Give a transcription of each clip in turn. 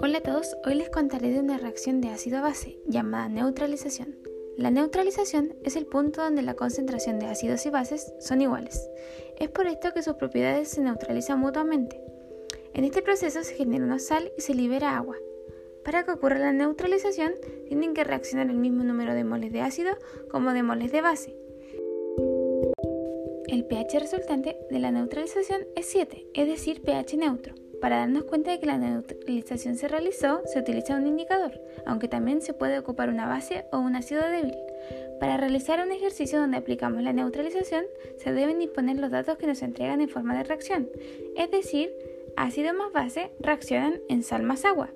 Hola a todos, hoy les contaré de una reacción de ácido base llamada neutralización. La neutralización es el punto donde la concentración de ácidos y bases son iguales. Es por esto que sus propiedades se neutralizan mutuamente. En este proceso se genera una sal y se libera agua. Para que ocurra la neutralización, tienen que reaccionar el mismo número de moles de ácido como de moles de base. El pH resultante de la neutralización es 7, es decir, pH neutro. Para darnos cuenta de que la neutralización se realizó, se utiliza un indicador, aunque también se puede ocupar una base o un ácido débil. Para realizar un ejercicio donde aplicamos la neutralización, se deben disponer los datos que nos entregan en forma de reacción, es decir, ácido más base reaccionan en sal más agua.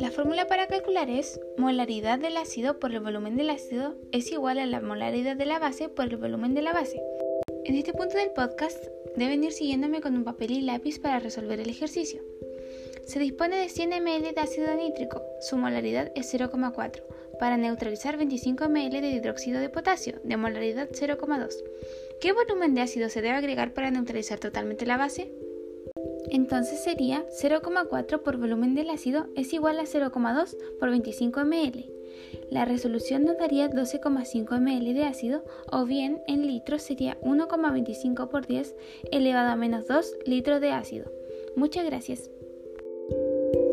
La fórmula para calcular es molaridad del ácido por el volumen del ácido es igual a la molaridad de la base por el volumen de la base. En este punto del podcast deben ir siguiéndome con un papel y lápiz para resolver el ejercicio. Se dispone de 100 ml de ácido nítrico, su molaridad es 0,4, para neutralizar 25 ml de hidróxido de potasio, de molaridad 0,2. ¿Qué volumen de ácido se debe agregar para neutralizar totalmente la base? Entonces sería 0,4 por volumen del ácido es igual a 0,2 por 25 ml. La resolución nos daría 12,5 ml de ácido o bien en litros sería 1,25 por 10 elevado a menos 2 litros de ácido. Muchas gracias.